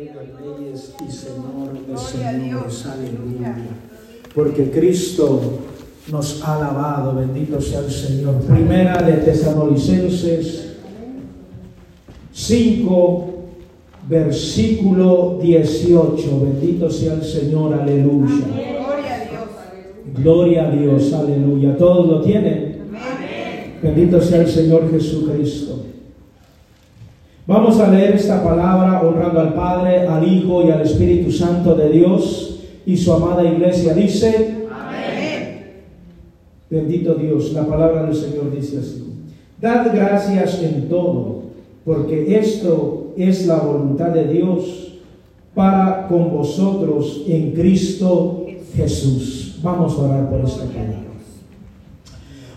Rey de Reyes y Señor de Señores. Aleluya. Porque Cristo nos ha alabado. Bendito sea el Señor. Primera de Tesalonicenses 5, versículo 18. Bendito sea el Señor. Aleluya. Gloria a Dios. Gloria a Dios. Aleluya. ¿Todos lo tienen? Bendito sea el Señor Jesucristo. Vamos a leer esta palabra honrando al Padre, al Hijo y al Espíritu Santo de Dios y su amada iglesia. Dice, Amén. bendito Dios, la palabra del Señor dice así. Dad gracias en todo, porque esto es la voluntad de Dios para con vosotros en Cristo Jesús. Vamos a orar por esta palabra.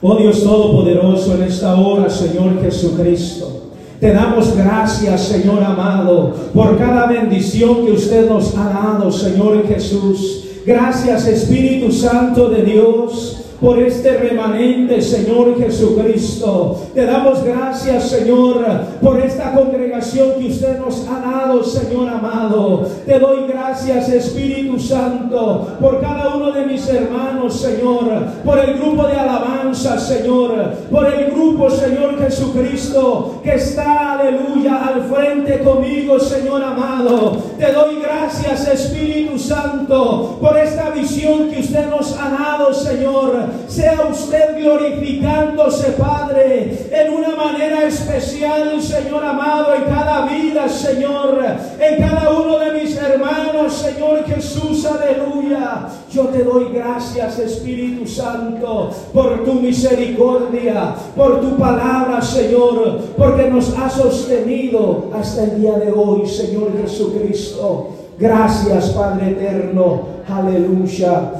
Oh Dios Todopoderoso, en esta hora, Señor Jesucristo. Te damos gracias, Señor amado, por cada bendición que usted nos ha dado, Señor Jesús. Gracias, Espíritu Santo de Dios, por este remanente, Señor Jesucristo. Te damos gracias, Señor, por esta congregación que usted nos ha dado, Señor amado. Te doy gracias, Espíritu Santo, por cada uno de mis hermanos, Señor, por el grupo de alabanza, Señor, por el grupo, Señor Jesucristo, que está, aleluya, al frente conmigo, Señor amado. Te doy gracias, Espíritu Santo, por esta visión que usted nos ha dado, Señor. Sea usted glorificándose, Padre, en una manera especial, Señor amado, en cada vida, Señor, en cada uno de mis hermanos, Señor Jesús, aleluya. Yo te doy gracias, Espíritu Santo, por tu misericordia, por tu palabra, Señor, porque nos ha sostenido hasta el día de hoy, Señor Jesucristo. Gracias, Padre eterno. Aleluya.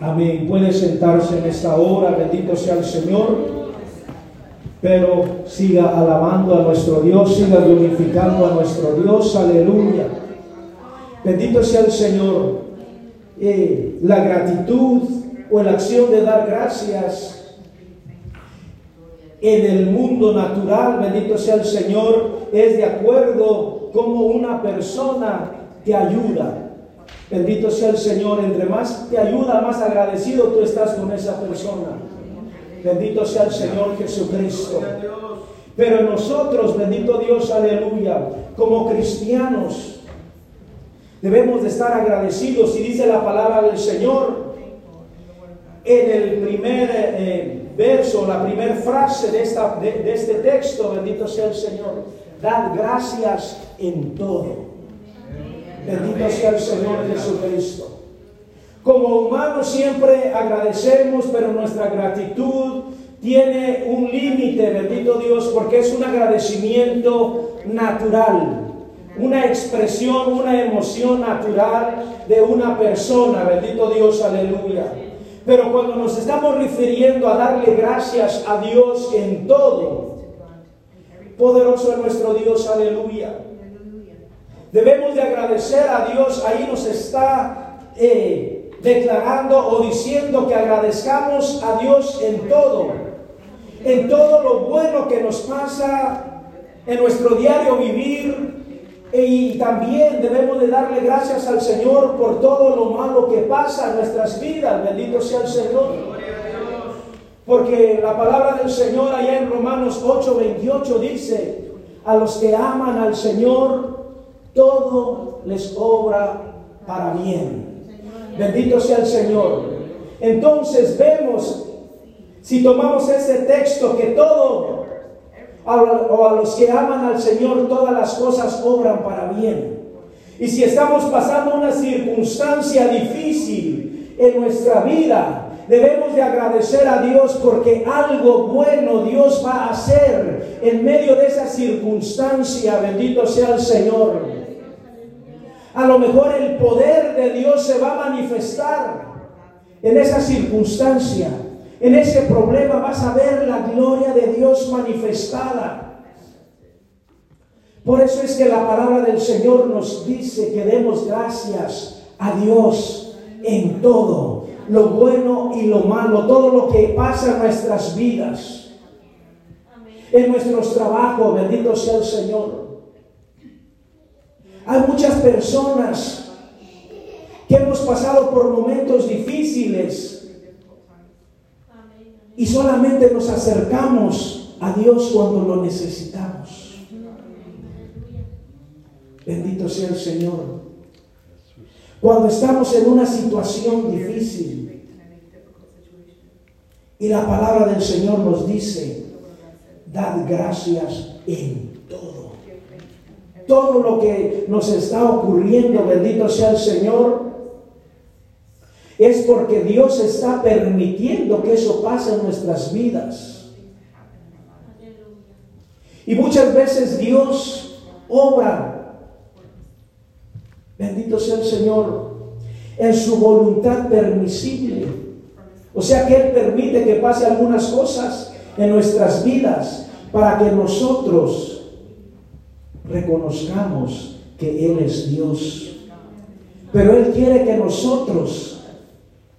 Amén. Puede sentarse en esta hora. Bendito sea el Señor. Pero siga alabando a nuestro Dios, siga glorificando a nuestro Dios. Aleluya. Bendito sea el Señor. Eh, la gratitud o la acción de dar gracias en el mundo natural, bendito sea el Señor, es de acuerdo como una persona te ayuda. Bendito sea el Señor, entre más te ayuda, más agradecido tú estás con esa persona. Bendito sea el Señor Jesucristo. Pero nosotros, bendito Dios, aleluya, como cristianos, debemos de estar agradecidos. Y dice la palabra del Señor en el primer eh, verso, la primera frase de, esta, de, de este texto, bendito sea el Señor, dad gracias en todo. Bendito sea el Señor Jesucristo. Como humanos siempre agradecemos, pero nuestra gratitud tiene un límite, bendito Dios, porque es un agradecimiento natural, una expresión, una emoción natural de una persona, bendito Dios, aleluya. Pero cuando nos estamos refiriendo a darle gracias a Dios en todo, poderoso es nuestro Dios, aleluya. Debemos de agradecer a Dios, ahí nos está eh, declarando o diciendo que agradezcamos a Dios en todo, en todo lo bueno que nos pasa en nuestro diario vivir. Y también debemos de darle gracias al Señor por todo lo malo que pasa en nuestras vidas. Bendito sea el Señor. Porque la palabra del Señor allá en Romanos 8, 28 dice, a los que aman al Señor, todo les obra para bien. Bendito sea el Señor. Entonces vemos, si tomamos ese texto, que todo, o a los que aman al Señor, todas las cosas obran para bien. Y si estamos pasando una circunstancia difícil en nuestra vida, debemos de agradecer a Dios porque algo bueno Dios va a hacer en medio de esa circunstancia. Bendito sea el Señor. A lo mejor el poder de Dios se va a manifestar en esa circunstancia. En ese problema vas a ver la gloria de Dios manifestada. Por eso es que la palabra del Señor nos dice que demos gracias a Dios en todo, lo bueno y lo malo, todo lo que pasa en nuestras vidas, en nuestros trabajos, bendito sea el Señor. Hay muchas personas que hemos pasado por momentos difíciles y solamente nos acercamos a Dios cuando lo necesitamos. Bendito sea el Señor. Cuando estamos en una situación difícil y la palabra del Señor nos dice, dad gracias en. Todo lo que nos está ocurriendo, bendito sea el Señor, es porque Dios está permitiendo que eso pase en nuestras vidas. Y muchas veces Dios obra, bendito sea el Señor, en su voluntad permisible. O sea que Él permite que pase algunas cosas en nuestras vidas para que nosotros reconozcamos que Él es Dios. Pero Él quiere que nosotros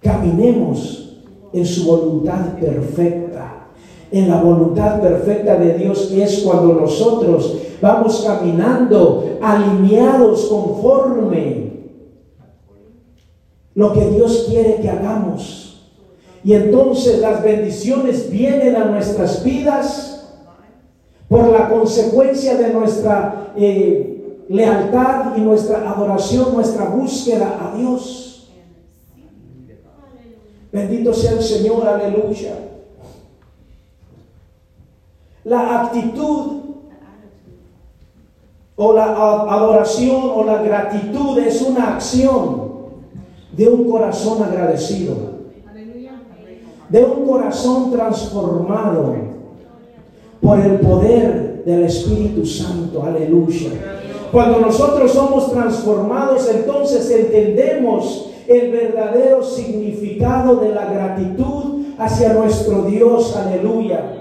caminemos en su voluntad perfecta. En la voluntad perfecta de Dios es cuando nosotros vamos caminando alineados conforme lo que Dios quiere que hagamos. Y entonces las bendiciones vienen a nuestras vidas por la consecuencia de nuestra eh, lealtad y nuestra adoración, nuestra búsqueda a Dios. Bendito sea el Señor, aleluya. La actitud o la adoración o la gratitud es una acción de un corazón agradecido, de un corazón transformado por el poder del Espíritu Santo, aleluya. Cuando nosotros somos transformados, entonces entendemos el verdadero significado de la gratitud hacia nuestro Dios, aleluya.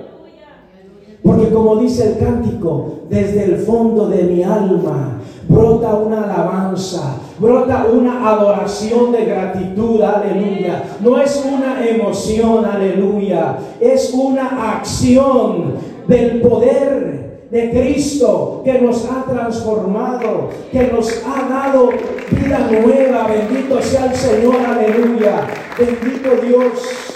Porque como dice el cántico, desde el fondo de mi alma brota una alabanza, brota una adoración de gratitud, aleluya. No es una emoción, aleluya, es una acción del poder de Cristo que nos ha transformado, que nos ha dado vida nueva. Bendito sea el Señor, aleluya. Bendito Dios.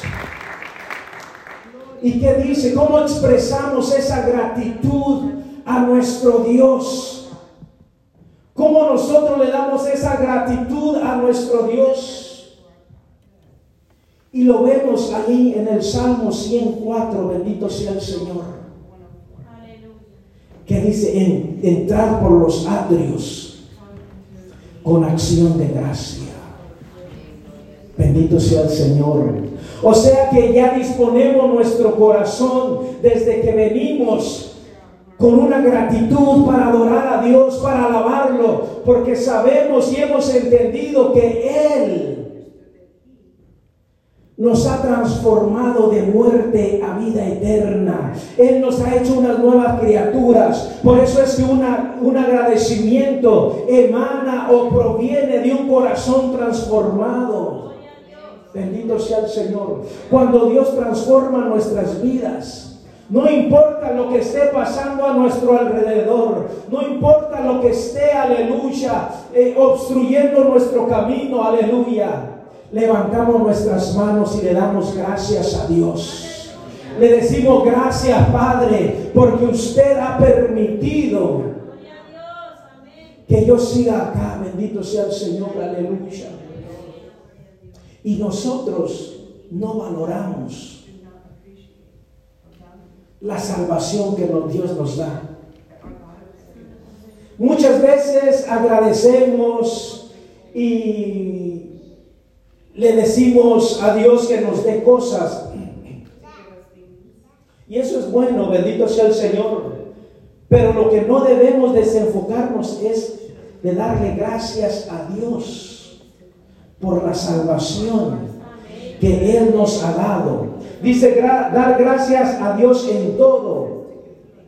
¿Y qué dice? ¿Cómo expresamos esa gratitud a nuestro Dios? ¿Cómo nosotros le damos esa gratitud a nuestro Dios? Y lo vemos ahí en el Salmo 104, bendito sea el Señor que dice en, entrar por los atrios con acción de gracia. Bendito sea el Señor. O sea que ya disponemos nuestro corazón desde que venimos con una gratitud para adorar a Dios, para alabarlo, porque sabemos y hemos entendido que Él nos ha transformado de muerte a vida eterna. Él nos ha hecho unas nuevas criaturas. Por eso es que un agradecimiento emana o proviene de un corazón transformado. Bendito sea el Señor. Cuando Dios transforma nuestras vidas, no importa lo que esté pasando a nuestro alrededor, no importa lo que esté, aleluya, eh, obstruyendo nuestro camino, aleluya levantamos nuestras manos y le damos gracias a Dios. Le decimos gracias, Padre, porque usted ha permitido que yo siga acá. Bendito sea el Señor, aleluya. Y nosotros no valoramos la salvación que Dios nos da. Muchas veces agradecemos y le decimos a Dios que nos dé cosas. Y eso es bueno, bendito sea el Señor. Pero lo que no debemos desenfocarnos es de darle gracias a Dios por la salvación que Él nos ha dado. Dice dar gracias a Dios en todo.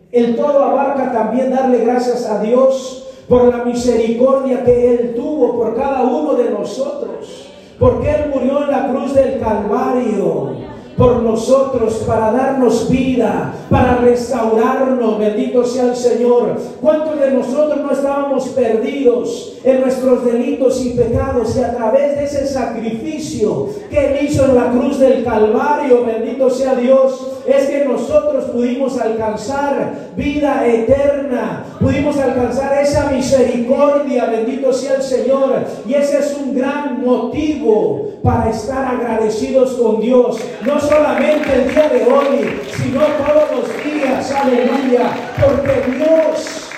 El todo abarca también darle gracias a Dios por la misericordia que Él tuvo por cada uno de nosotros porque Él murió en la cruz del Calvario por nosotros para darnos vida, para restaurarnos. Bendito sea el Señor. ¿Cuántos de nosotros no estábamos perdidos en nuestros delitos y pecados y a través de ese sacrificio que Él hizo en la cruz del Calvario, bendito sea Dios, es que nosotros pudimos alcanzar vida eterna, pudimos alcanzar esa misericordia, bendito sea el Señor. Y ese es un gran motivo para estar agradecidos con Dios, no solamente el día de hoy, sino todos los días, aleluya, porque Dios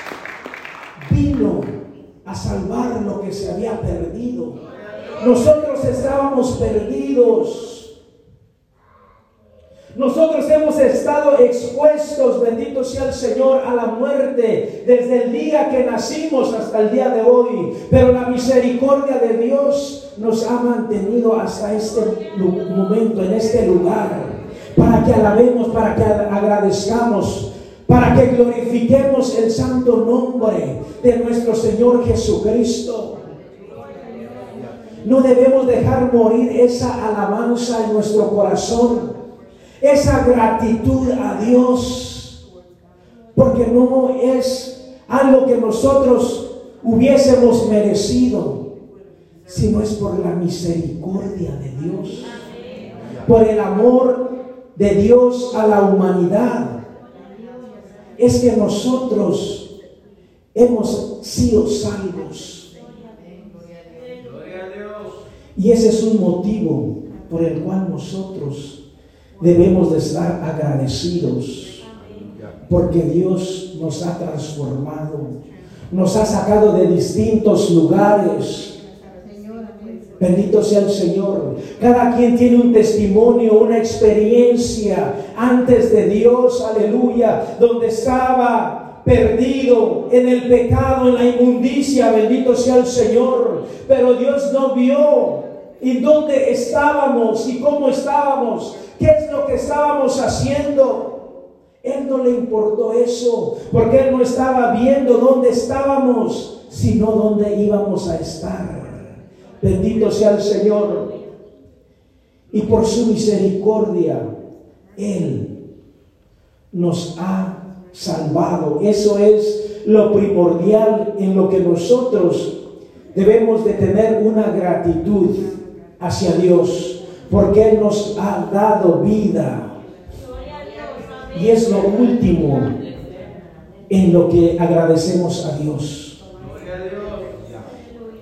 vino a salvar lo que se había perdido. Nosotros estábamos perdidos. Nosotros hemos estado expuestos, bendito sea el Señor, a la muerte desde el día que nacimos hasta el día de hoy. Pero la misericordia de Dios nos ha mantenido hasta este momento, en este lugar, para que alabemos, para que agradezcamos, para que glorifiquemos el santo nombre de nuestro Señor Jesucristo. No debemos dejar morir esa alabanza en nuestro corazón esa gratitud a Dios, porque no es algo que nosotros hubiésemos merecido, sino es por la misericordia de Dios, por el amor de Dios a la humanidad. Es que nosotros hemos sido salvos. Y ese es un motivo por el cual nosotros debemos de estar agradecidos porque Dios nos ha transformado, nos ha sacado de distintos lugares. Bendito sea el Señor. Cada quien tiene un testimonio, una experiencia antes de Dios, aleluya, donde estaba perdido en el pecado, en la inmundicia, bendito sea el Señor. Pero Dios no vio y dónde estábamos y cómo estábamos. ¿Qué es lo que estábamos haciendo? Él no le importó eso, porque él no estaba viendo dónde estábamos, sino dónde íbamos a estar. Bendito sea el Señor. Y por su misericordia, Él nos ha salvado. Eso es lo primordial en lo que nosotros debemos de tener una gratitud hacia Dios porque Él nos ha dado vida. Y es lo último en lo que agradecemos a Dios.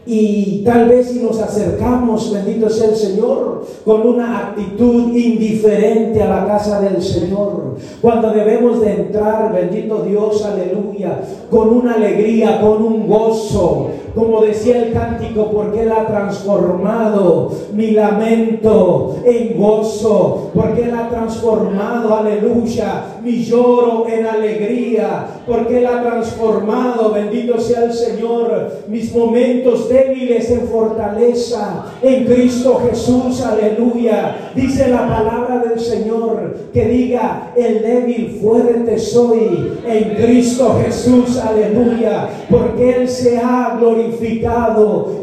Y tal vez si nos acercamos, bendito sea el Señor, con una actitud indiferente a la casa del Señor, cuando debemos de entrar, bendito Dios, aleluya, con una alegría, con un gozo, como decía el cántico, porque Él ha transformado mi lamento en gozo, porque Él ha transformado, aleluya, mi lloro en alegría, porque Él ha transformado, bendito sea el Señor, mis momentos débiles en fortaleza en Cristo Jesús, aleluya. Dice la palabra del Señor que diga, el débil fuerte soy en Cristo Jesús, aleluya, porque Él se ha glorificado,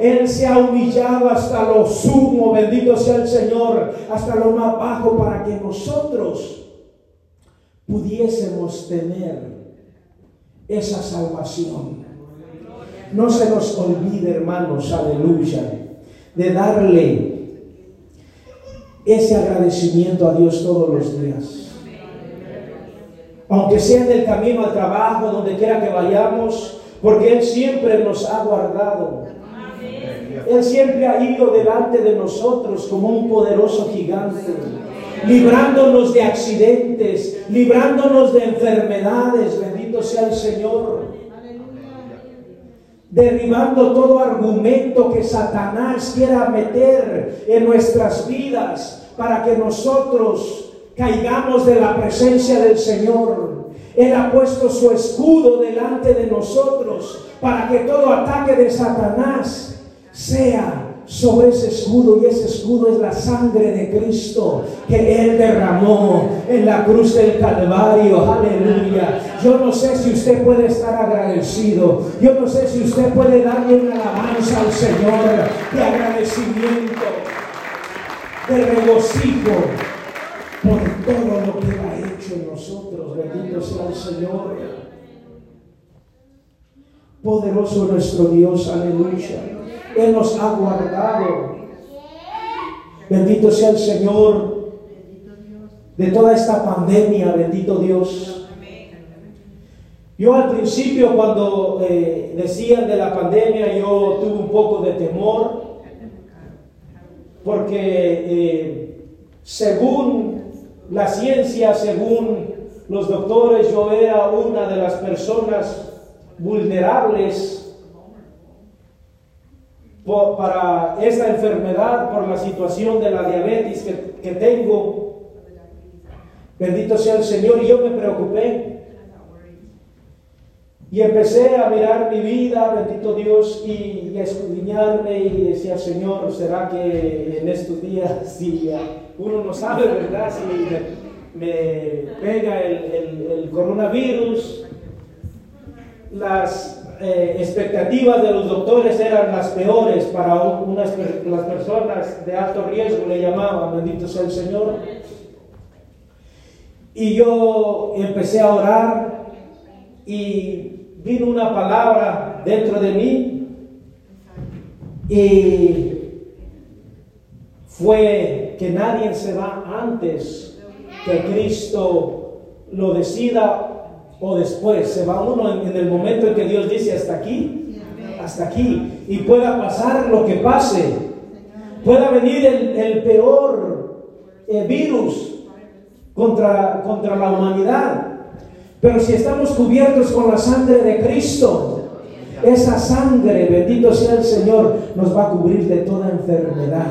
Él se ha humillado hasta lo sumo, bendito sea el Señor, hasta lo más bajo para que nosotros pudiésemos tener esa salvación. No se nos olvide, hermanos, aleluya, de darle ese agradecimiento a Dios todos los días. Aunque sea en el camino al trabajo, donde quiera que vayamos, porque Él siempre nos ha guardado. Él siempre ha ido delante de nosotros como un poderoso gigante, librándonos de accidentes, librándonos de enfermedades, bendito sea el Señor derribando todo argumento que Satanás quiera meter en nuestras vidas para que nosotros caigamos de la presencia del Señor. Él ha puesto su escudo delante de nosotros para que todo ataque de Satanás sea sobre ese escudo y ese escudo es la sangre de Cristo que Él derramó en la cruz del Calvario. Aleluya. Yo no sé si usted puede estar agradecido. Yo no sé si usted puede darle una alabanza al Señor de agradecimiento, de regocijo. por todo lo que Él Bendito sea el Señor. Poderoso nuestro Dios, aleluya. Él nos ha guardado. Bendito sea el Señor de toda esta pandemia, bendito Dios. Yo al principio cuando eh, decían de la pandemia yo tuve un poco de temor porque eh, según la ciencia, según los doctores, yo era una de las personas vulnerables para esta enfermedad, por la situación de la diabetes que, tengo. Bendito sea el Señor, y yo me preocupé. Y empecé a mirar mi vida, bendito Dios, y, a escudriñarme y decía, Señor, ¿será que en estos días, si uno no sabe, verdad, si me, pega el, coronavirus, las eh, expectativas de los doctores eran las peores para unas, las personas de alto riesgo, le llamaban, bendito sea el Señor. Y yo empecé a orar y vino una palabra dentro de mí y fue que nadie se va antes que Cristo lo decida o después. Se va uno en, el momento en que Dios dice hasta aquí, hasta aquí. Y pueda pasar lo que pase. Pueda venir el, peor eh, virus contra, contra la humanidad. Pero si estamos cubiertos con la sangre de Cristo, esa sangre, bendito sea el Señor, nos va a cubrir de toda enfermedad.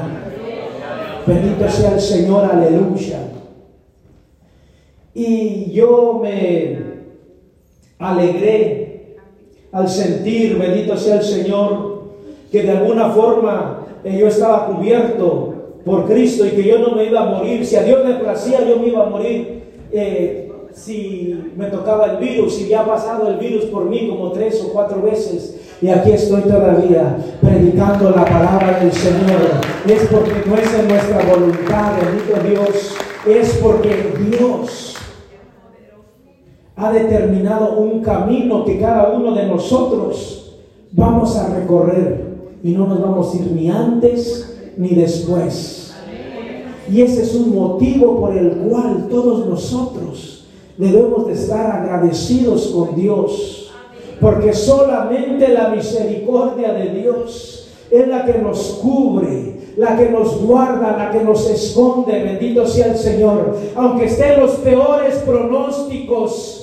Bendito sea el Señor, aleluya. Y yo me alegré al sentir, bendito sea el Señor, que de alguna forma eh, yo estaba cubierto por Cristo y que yo no me iba a morir. Si a Dios le placía, yo me iba a morir. Eh, si me tocaba el virus, y ya ha pasado el virus por mí como tres o cuatro veces. Y aquí estoy todavía predicando la palabra del Señor. Es porque no es en nuestra voluntad, bendito Dios. Es porque Dios ha determinado un camino que cada uno de nosotros vamos a recorrer. Y no nos vamos a ir ni antes ni después. Y ese es un motivo por el cual todos nosotros debemos de estar agradecidos con Dios, porque solamente la misericordia de Dios es la que nos cubre, la que nos guarda, la que nos esconde, bendito sea el Señor, aunque estén los peores pronósticos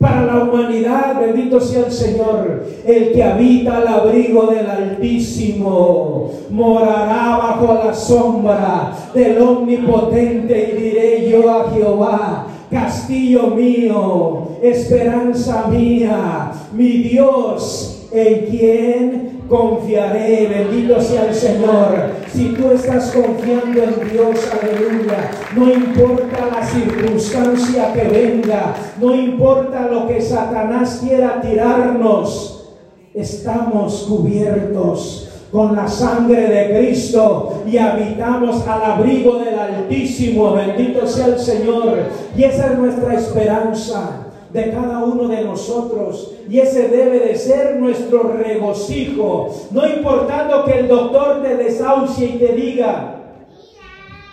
para la humanidad, bendito sea el Señor, el que habita al abrigo del Altísimo, morará bajo la sombra del Omnipotente y diré yo a Jehová, castillo mío, esperanza mía, mi Dios, en quien confiaré. Bendito sea el Señor. Si tú estás confiando en Dios, aleluya, no importa la circunstancia que venga, no importa lo que Satanás quiera tirarnos, estamos cubiertos con la sangre de Cristo y habitamos al abrigo del Altísimo. Bendito sea el Señor. Y esa es nuestra esperanza de cada uno de nosotros. Y ese debe de ser nuestro regocijo. No importando que el doctor te desahucie y te diga,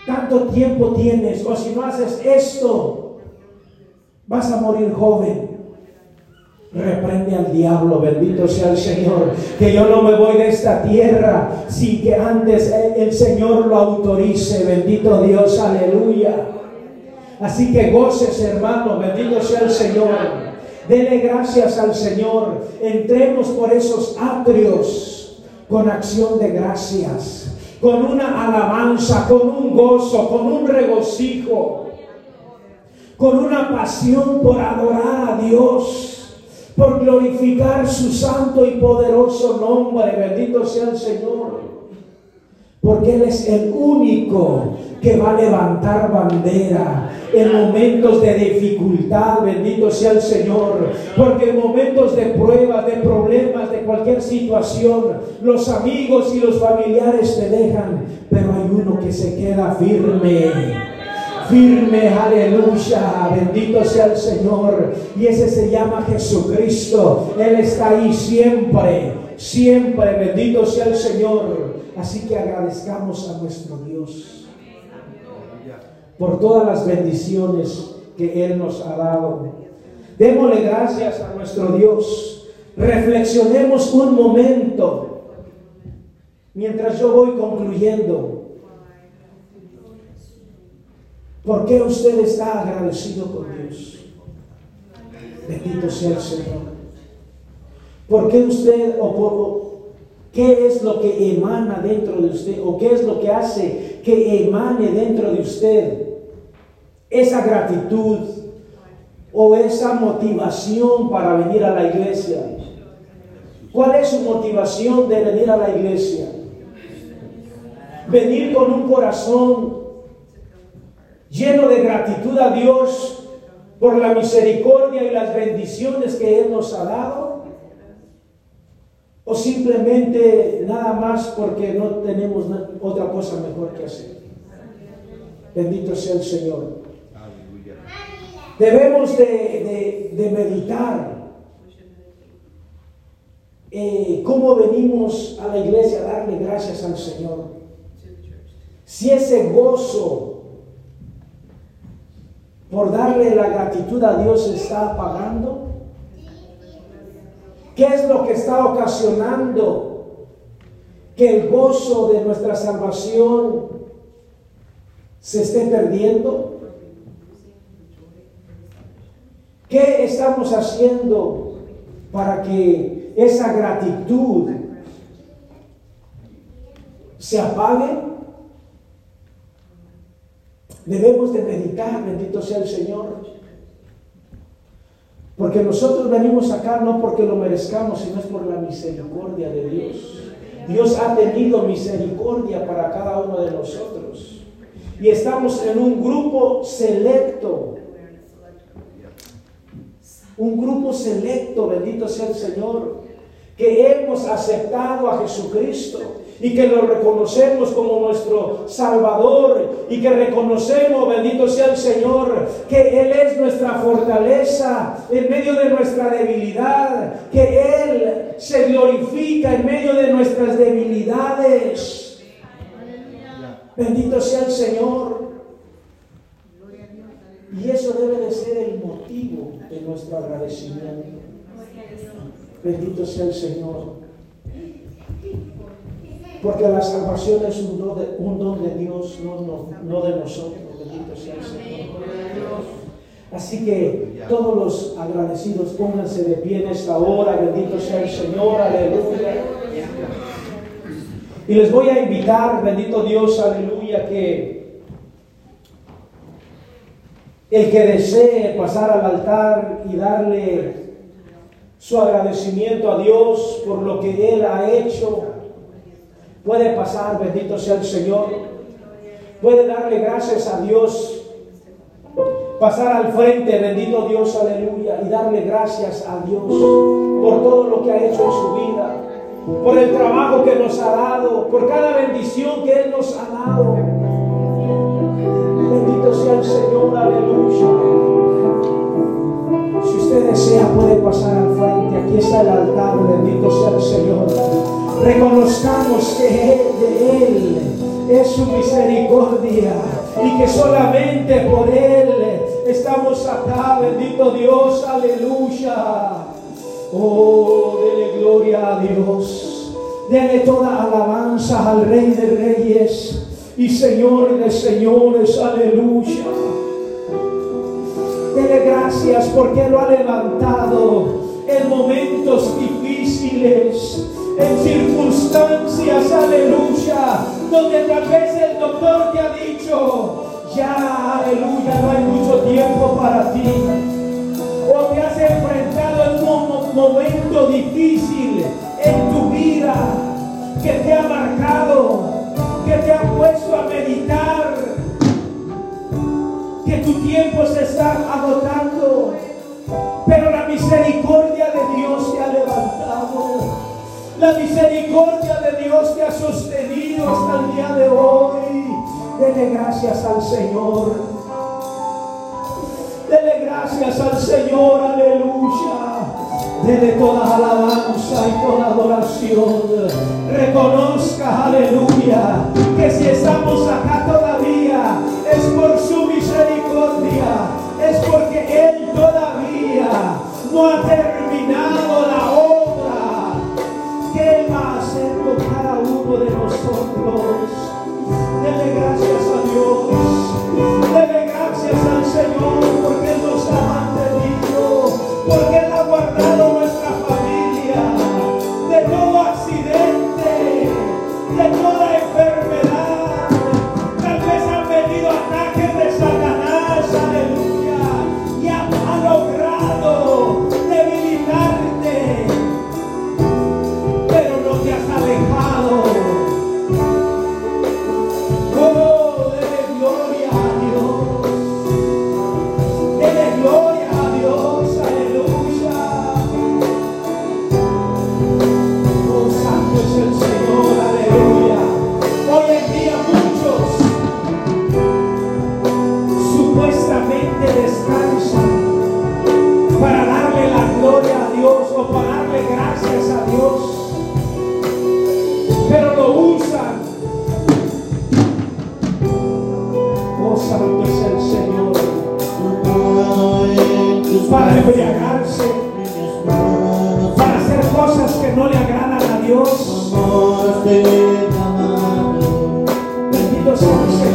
tanto tiempo tienes, o si no haces esto, vas a morir joven. Reprende al diablo, bendito sea el Señor, que yo no me voy de esta tierra sin que antes el Señor lo autorice, bendito Dios, aleluya. Así que goces, hermano, bendito sea el Señor. Dele gracias al Señor. Entremos por esos atrios con acción de gracias, con una alabanza, con un gozo, con un regocijo, con una pasión por adorar a Dios por glorificar su santo y poderoso nombre. Bendito sea el Señor. Porque Él es el único que va a levantar bandera en momentos de dificultad. Bendito sea el Señor. Porque en momentos de pruebas, de problemas, de cualquier situación, los amigos y los familiares te dejan. Pero hay uno que se queda firme firme, aleluya, bendito sea el Señor. Y ese se llama Jesucristo. Él está ahí siempre, siempre, bendito sea el Señor. Así que agradezcamos a nuestro Dios por todas las bendiciones que Él nos ha dado. Démosle gracias a nuestro Dios. Reflexionemos un momento mientras yo voy concluyendo. ¿Por qué usted está agradecido con Dios? Bendito sea el Señor. ¿Por qué usted o por, qué es lo que emana dentro de usted o qué es lo que hace que emane dentro de usted esa gratitud o esa motivación para venir a la iglesia? ¿Cuál es su motivación de venir a la iglesia? Venir con un corazón lleno de gratitud a Dios por la misericordia y las bendiciones que Él nos ha dado? ¿O simplemente nada más porque no tenemos otra cosa mejor que hacer? Bendito sea el Señor. Debemos de, meditar eh, cómo venimos a la iglesia a darle gracias al Señor. Si ese gozo por darle la gratitud a Dios está apagando? ¿Qué es lo que está ocasionando que el gozo de nuestra salvación se esté perdiendo? ¿Qué estamos haciendo para que esa gratitud se apague? Debemos de meditar, bendito sea el Señor. Porque nosotros venimos acá no porque lo merezcamos, sino es por la misericordia de Dios. Dios ha tenido misericordia para cada uno de nosotros. Y estamos en un grupo selecto. Un grupo selecto, bendito sea el Señor, que hemos aceptado a Jesucristo y que lo reconocemos como nuestro Salvador y que reconocemos, bendito sea el Señor, que Él es nuestra fortaleza en medio de nuestra debilidad, que Él se glorifica en medio de nuestras debilidades. Bendito sea el Señor. Y eso debe de ser el motivo de nuestro agradecimiento. Bendito sea el Señor. Porque la salvación es un don de, un don de Dios, no, no, de nosotros. Bendito sea el Señor. Así que todos los agradecidos pónganse de pie en esta hora. Bendito sea el Señor. Aleluya. Y les voy a invitar, bendito Dios, aleluya, que el que desee pasar al altar y darle su agradecimiento a Dios por lo que Él ha hecho Puede pasar, bendito sea el Señor. Puede darle gracias a Dios. Pasar al frente, bendito Dios, aleluya. Y darle gracias a Dios por todo lo que ha hecho en su vida. Por el trabajo que nos ha dado. Por cada bendición que Él nos ha dado. Bendito sea el Señor, aleluya. Si usted desea, puede pasar al frente. Aquí está el altar, bendito sea el Señor reconozcamos que de Él es su misericordia y que solamente por Él estamos acá, bendito Dios, aleluya. Oh, dele gloria a Dios, dele toda alabanza al Rey de Reyes y Señor de Señores, aleluya. Dele gracias porque lo ha levantado en momentos difíciles en circunstancias, aleluya, donde tal vez el doctor te ha dicho, ya, aleluya, no hay mucho tiempo para ti. O te has enfrentado en un momento difícil en tu vida que te ha marcado, que te ha puesto a meditar, que tu tiempo se está agotando, pero la misericordia de Dios te ha levantado. La misericordia de Dios te ha sostenido hasta el día de hoy. Dele gracias al Señor. Dele gracias al Señor, aleluya. Dele toda alabanza y toda adoración. Reconozca, aleluya, que si estamos acá todavía es por su misericordia, es porque Él todavía no ha terminado la nosotros. Dele gracias a Dios. Dele Jesus.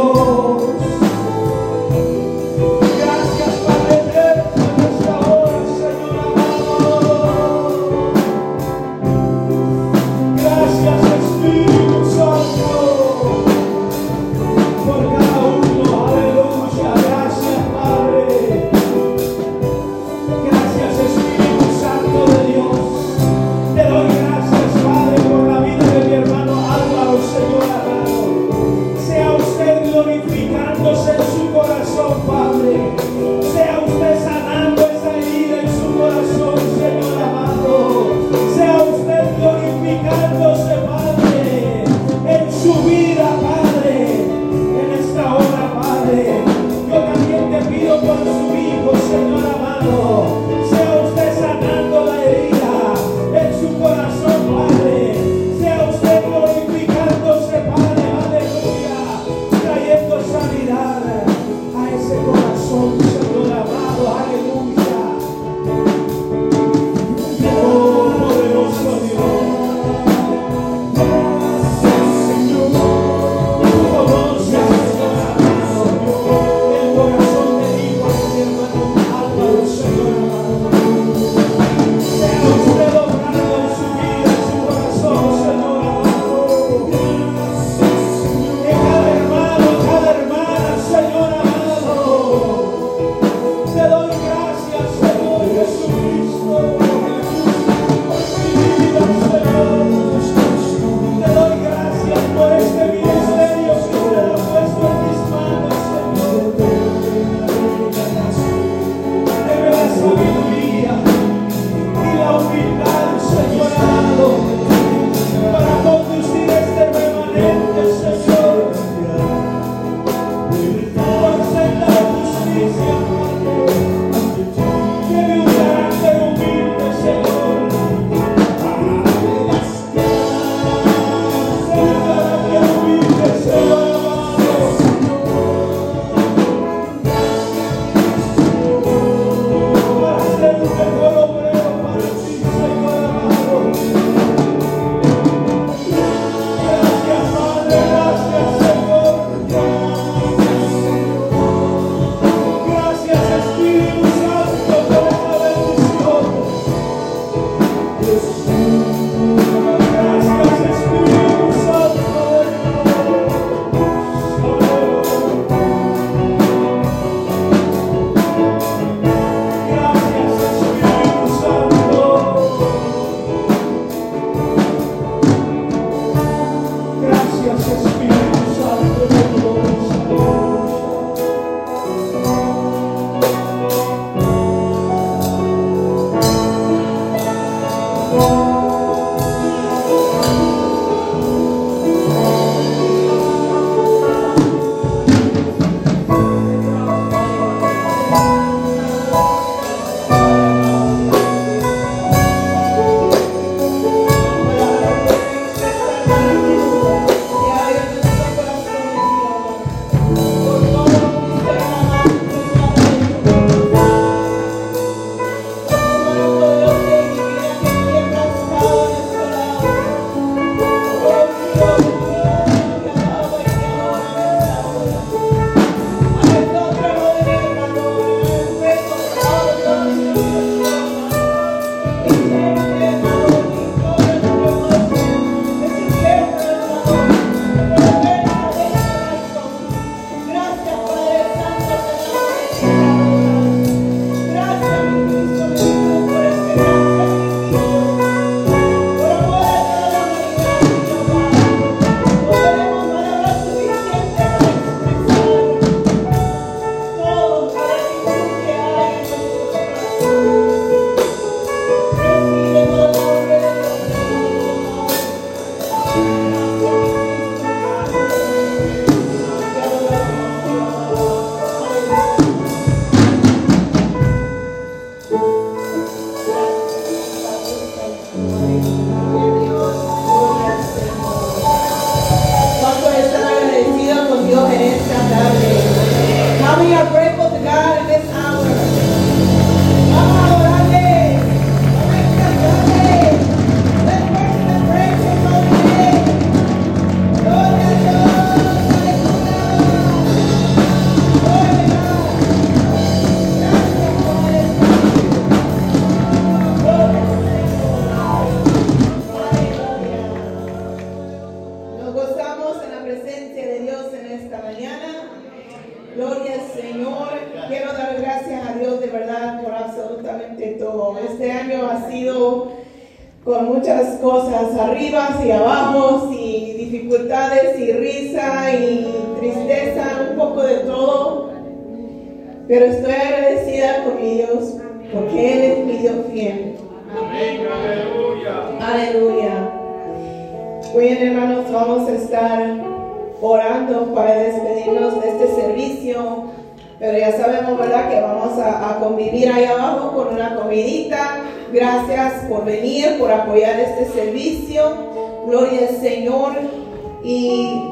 Oh. Pero ya sabemos, ¿verdad?, que vamos a, a convivir ahí abajo con una comidita. Gracias por venir, por apoyar este servicio. Gloria al Señor. Y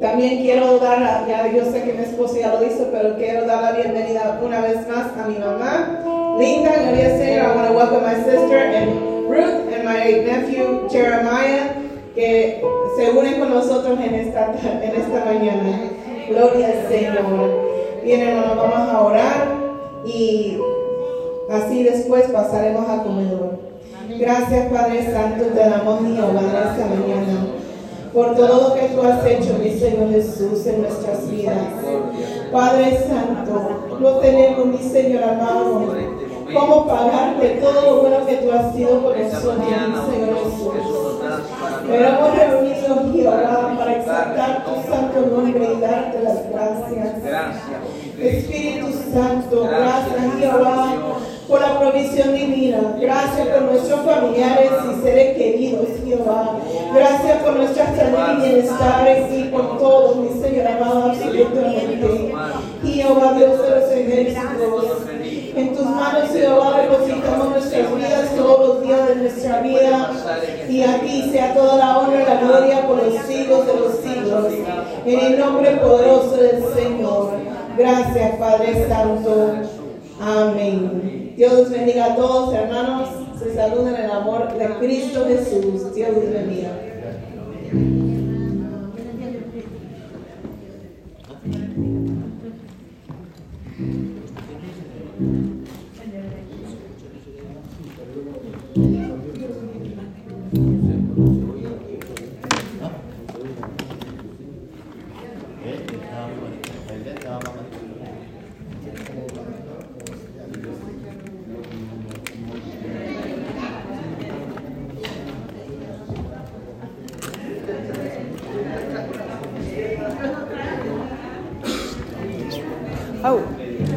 también quiero dar, ya yo sé que mi esposo ya lo hizo, pero quiero dar la bienvenida una vez más a mi mamá. Linda, gloria al Señor. I want to welcome my sister and Ruth and my nephew Jeremiah, que se unen con nosotros en esta, en esta mañana. Gloria al Señor. Bien, hermanos, vamos a orar y así después pasaremos a comedor. Gracias, Padre Santo, te damos Jehová esta mañana por todo lo que tú has hecho, mi Señor Jesús, en nuestras vidas. Padre Santo, no tenemos, mi Señor amado, cómo pagarte todo lo bueno que tú has sido con nosotros, mi Señor Jesús. Pero hemos reunido, Jehová, para exaltar tu santo nombre y darte las gracias. Espíritu Santo, gracias Jehová por la provisión divina. Gracias por nuestros familiares y seres queridos, Jehová. Gracias por nuestra salud y bienestar y por todo, mi Señor amado, absolutamente. Jehová, Dios de los ejércitos. Y a ti sea toda la honra y la gloria por los siglos de los siglos. En el nombre poderoso del Señor. Gracias, Padre Santo. Amén. Dios bendiga a todos, hermanos. Se saludan en el amor de Cristo Jesús. Dios los bendiga.